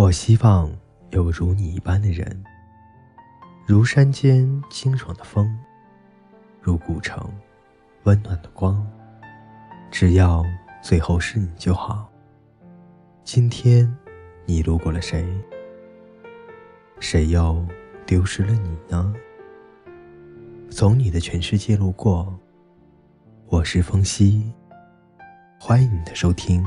我希望有如你一般的人，如山间清爽的风，如古城温暖的光。只要最后是你就好。今天，你路过了谁？谁又丢失了你呢？从你的全世界路过，我是风夕，欢迎你的收听。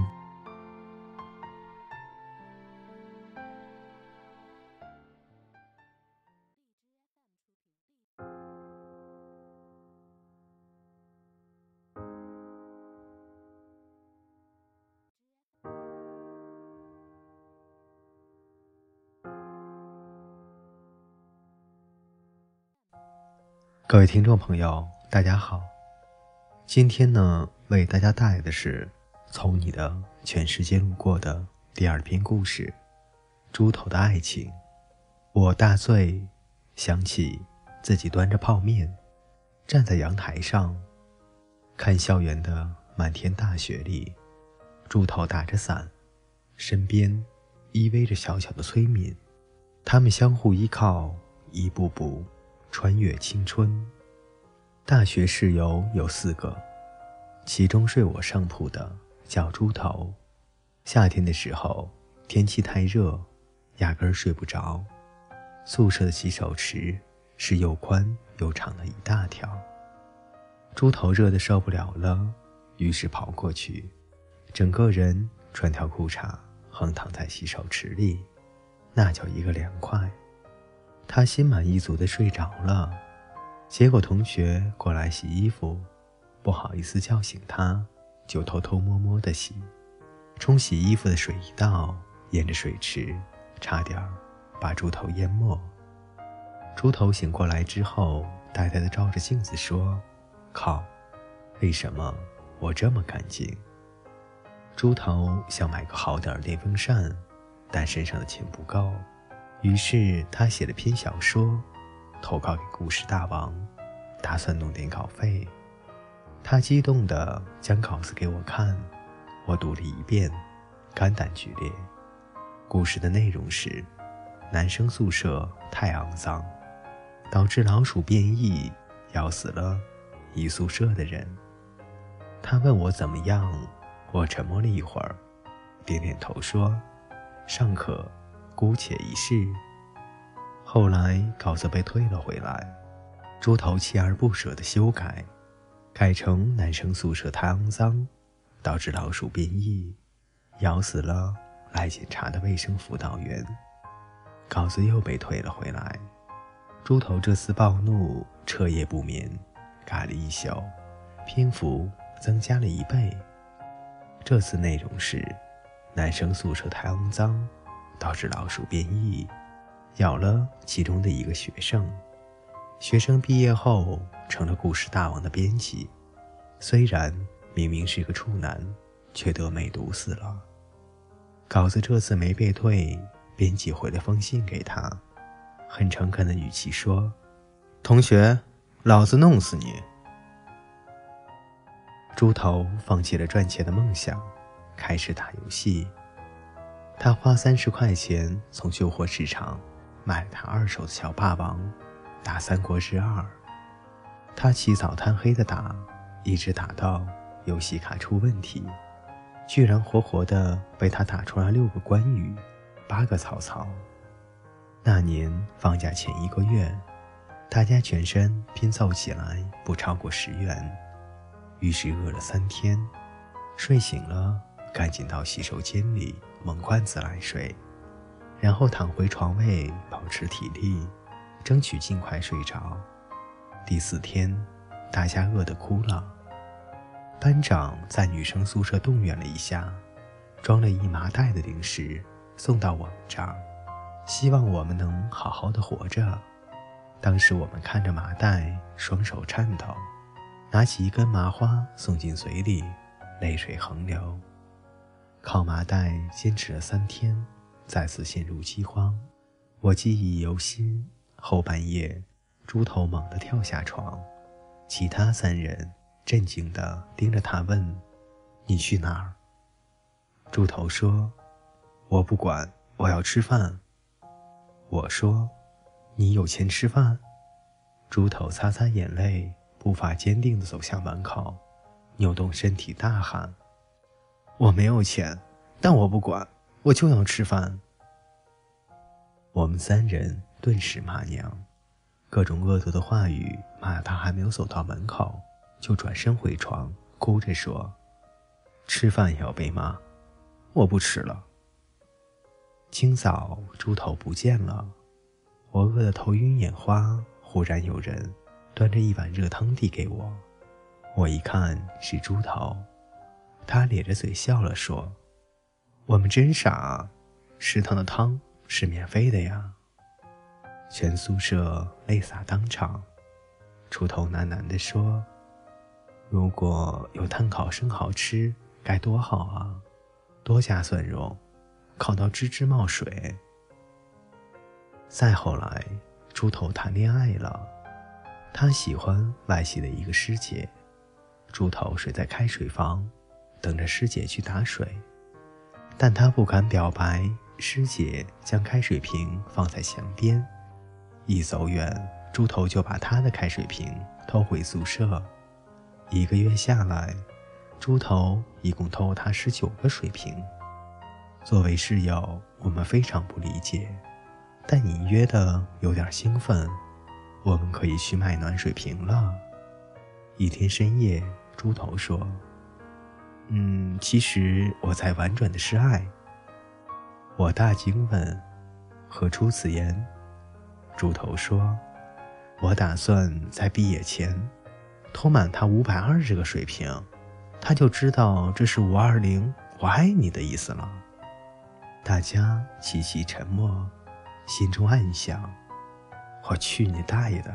各位听众朋友，大家好。今天呢，为大家带来的是《从你的全世界路过》的第二篇故事《猪头的爱情》。我大醉，想起自己端着泡面，站在阳台上，看校园的满天大雪里，猪头打着伞，身边依偎着小小的崔敏，他们相互依靠，一步步。穿越青春，大学室友有四个，其中睡我上铺的叫猪头。夏天的时候，天气太热，压根儿睡不着。宿舍的洗手池是又宽又长的一大条。猪头热得受不了了，于是跑过去，整个人穿条裤衩横躺在洗手池里，那叫一个凉快。他心满意足地睡着了，结果同学过来洗衣服，不好意思叫醒他，就偷偷摸摸地洗。冲洗衣服的水一倒，沿着水池，差点把猪头淹没。猪头醒过来之后，呆呆地照着镜子说：“靠，为什么我这么干净？”猪头想买个好点的电风扇，但身上的钱不够。于是他写了篇小说，投稿给故事大王，打算弄点稿费。他激动地将稿子给我看，我读了一遍，肝胆俱裂。故事的内容是：男生宿舍太肮脏，导致老鼠变异，咬死了一宿舍的人。他问我怎么样，我沉默了一会儿，点点头说：“尚可。”姑且一试。后来稿子被退了回来，猪头锲而不舍地修改，改成男生宿舍太肮脏，导致老鼠变异，咬死了来检查的卫生辅导员。稿子又被退了回来，猪头这次暴怒，彻夜不眠，改了一宿，篇幅增加了一倍。这次内容是男生宿舍太肮脏。导致老鼠变异，咬了其中的一个学生。学生毕业后成了故事大王的编辑，虽然明明是个处男，却得梅毒死了。稿子这次没被退，编辑回了封信给他，很诚恳的语气说：“同学，老子弄死你！”猪头放弃了赚钱的梦想，开始打游戏。他花三十块钱从旧货市场买了台二手的小霸王，打《三国志二》。他起早贪黑的打，一直打到游戏卡出问题，居然活活的被他打出来六个关羽，八个曹操。那年放假前一个月，大家全身拼凑起来不超过十元，于是饿了三天，睡醒了。赶紧到洗手间里猛灌自来水，然后躺回床位保持体力，争取尽快睡着。第四天，大家饿得哭了。班长在女生宿舍动员了一下，装了一麻袋的零食送到我们这儿，希望我们能好好的活着。当时我们看着麻袋，双手颤抖，拿起一根麻花送进嘴里，泪水横流。靠麻袋坚持了三天，再次陷入饥荒。我记忆犹新。后半夜，猪头猛地跳下床，其他三人震惊地盯着他问：“你去哪儿？”猪头说：“我不管，我要吃饭。”我说：“你有钱吃饭？”猪头擦擦眼泪，步伐坚定地走向门口，扭动身体大喊：“我没有钱，但我不管，我就要吃饭。”我们三人顿时骂娘，各种恶毒的话语骂他，还没有走到门口，就转身回床，哭着说：“吃饭也要被骂，我不吃了。”清早，猪头不见了，我饿得头晕眼花。忽然有人端着一碗热汤递给我，我一看是猪头，他咧着嘴笑了，说：“我们真傻，食堂的汤是免费的呀。”全宿舍泪洒当场。猪头喃喃地说：“如果有炭烤生蚝吃，该多好啊！多加蒜蓉。”烤到吱吱冒水。再后来，猪头谈恋爱了，他喜欢外系的一个师姐。猪头睡在开水房，等着师姐去打水，但他不敢表白。师姐将开水瓶放在墙边，一走远，猪头就把他的开水瓶偷回宿舍。一个月下来，猪头一共偷他十九个水瓶。作为室友，我们非常不理解，但隐约的有点兴奋。我们可以去卖暖水瓶了。一天深夜，猪头说：“嗯，其实我在婉转的示爱。”我大惊问：“何出此言？”猪头说：“我打算在毕业前偷满他五百二十个水瓶，他就知道这是五二零我爱你的意思了。”大家齐齐沉默，心中暗想：“我去你大爷的！”